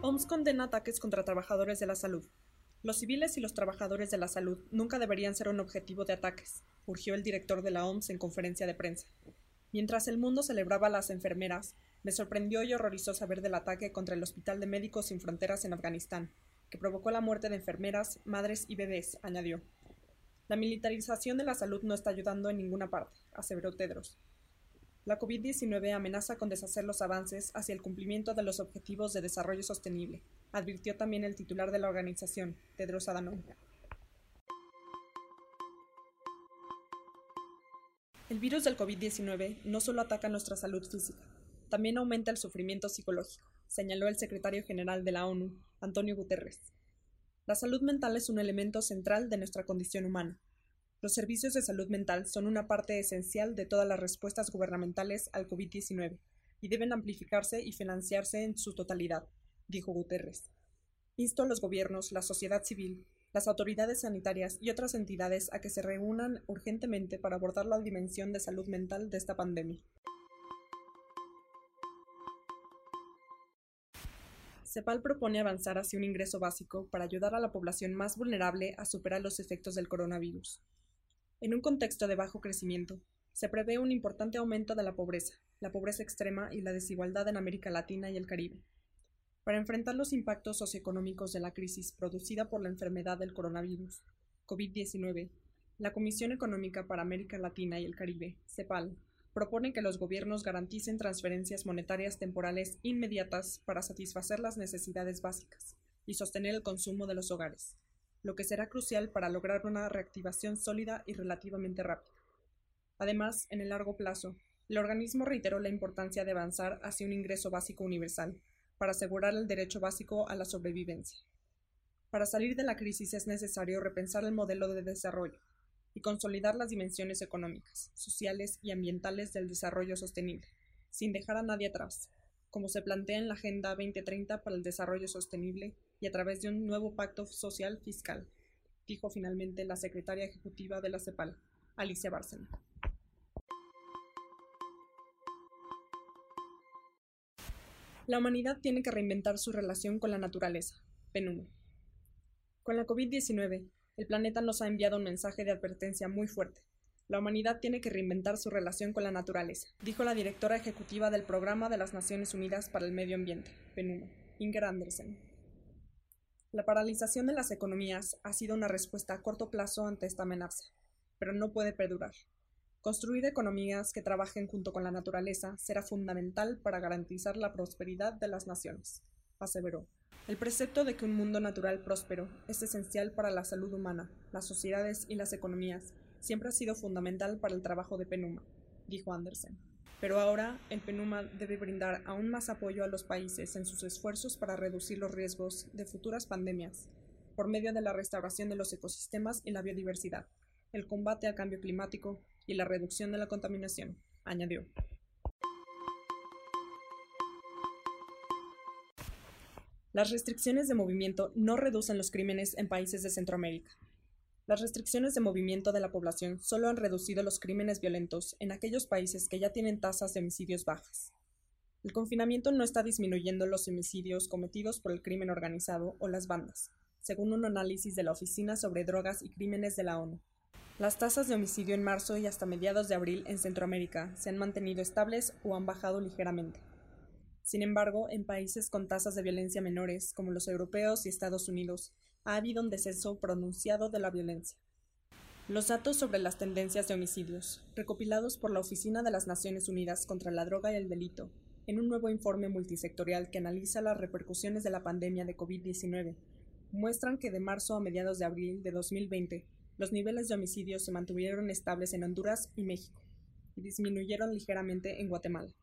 OMS condena ataques contra trabajadores de la salud. Los civiles y los trabajadores de la salud nunca deberían ser un objetivo de ataques, urgió el director de la OMS en conferencia de prensa. Mientras el mundo celebraba a las enfermeras, me sorprendió y horrorizó saber del ataque contra el Hospital de Médicos Sin Fronteras en Afganistán, que provocó la muerte de enfermeras, madres y bebés, añadió. La militarización de la salud no está ayudando en ninguna parte, aseveró Tedros. La COVID-19 amenaza con deshacer los avances hacia el cumplimiento de los objetivos de desarrollo sostenible, advirtió también el titular de la organización, Tedros Adhanom. El virus del COVID-19 no solo ataca nuestra salud física, también aumenta el sufrimiento psicológico, señaló el secretario general de la ONU, Antonio Guterres. La salud mental es un elemento central de nuestra condición humana. Los servicios de salud mental son una parte esencial de todas las respuestas gubernamentales al COVID-19 y deben amplificarse y financiarse en su totalidad, dijo Guterres. Insto a los gobiernos, la sociedad civil, las autoridades sanitarias y otras entidades a que se reúnan urgentemente para abordar la dimensión de salud mental de esta pandemia. CEPAL propone avanzar hacia un ingreso básico para ayudar a la población más vulnerable a superar los efectos del coronavirus. En un contexto de bajo crecimiento, se prevé un importante aumento de la pobreza, la pobreza extrema y la desigualdad en América Latina y el Caribe. Para enfrentar los impactos socioeconómicos de la crisis producida por la enfermedad del coronavirus, COVID-19, la Comisión Económica para América Latina y el Caribe, CEPAL, propone que los gobiernos garanticen transferencias monetarias temporales inmediatas para satisfacer las necesidades básicas y sostener el consumo de los hogares lo que será crucial para lograr una reactivación sólida y relativamente rápida. Además, en el largo plazo, el organismo reiteró la importancia de avanzar hacia un ingreso básico universal, para asegurar el derecho básico a la sobrevivencia. Para salir de la crisis es necesario repensar el modelo de desarrollo y consolidar las dimensiones económicas, sociales y ambientales del desarrollo sostenible, sin dejar a nadie atrás, como se plantea en la Agenda 2030 para el Desarrollo Sostenible y a través de un nuevo pacto social fiscal, dijo finalmente la secretaria ejecutiva de la CEPAL, Alicia Bárcena. La humanidad tiene que reinventar su relación con la naturaleza. PNUD. Con la COVID-19, el planeta nos ha enviado un mensaje de advertencia muy fuerte. La humanidad tiene que reinventar su relación con la naturaleza, dijo la directora ejecutiva del Programa de las Naciones Unidas para el Medio Ambiente, PNUD, Inger Andersen. La paralización de las economías ha sido una respuesta a corto plazo ante esta amenaza, pero no puede perdurar. Construir economías que trabajen junto con la naturaleza será fundamental para garantizar la prosperidad de las naciones, aseveró. El precepto de que un mundo natural próspero es esencial para la salud humana, las sociedades y las economías siempre ha sido fundamental para el trabajo de Penuma, dijo Andersen. Pero ahora el PNUMA debe brindar aún más apoyo a los países en sus esfuerzos para reducir los riesgos de futuras pandemias, por medio de la restauración de los ecosistemas y la biodiversidad, el combate al cambio climático y la reducción de la contaminación, añadió. Las restricciones de movimiento no reducen los crímenes en países de Centroamérica. Las restricciones de movimiento de la población solo han reducido los crímenes violentos en aquellos países que ya tienen tasas de homicidios bajas. El confinamiento no está disminuyendo los homicidios cometidos por el crimen organizado o las bandas, según un análisis de la Oficina sobre Drogas y Crímenes de la ONU. Las tasas de homicidio en marzo y hasta mediados de abril en Centroamérica se han mantenido estables o han bajado ligeramente. Sin embargo, en países con tasas de violencia menores, como los europeos y Estados Unidos, ha habido un descenso pronunciado de la violencia. Los datos sobre las tendencias de homicidios, recopilados por la Oficina de las Naciones Unidas contra la Droga y el Delito, en un nuevo informe multisectorial que analiza las repercusiones de la pandemia de COVID-19, muestran que de marzo a mediados de abril de 2020, los niveles de homicidios se mantuvieron estables en Honduras y México, y disminuyeron ligeramente en Guatemala.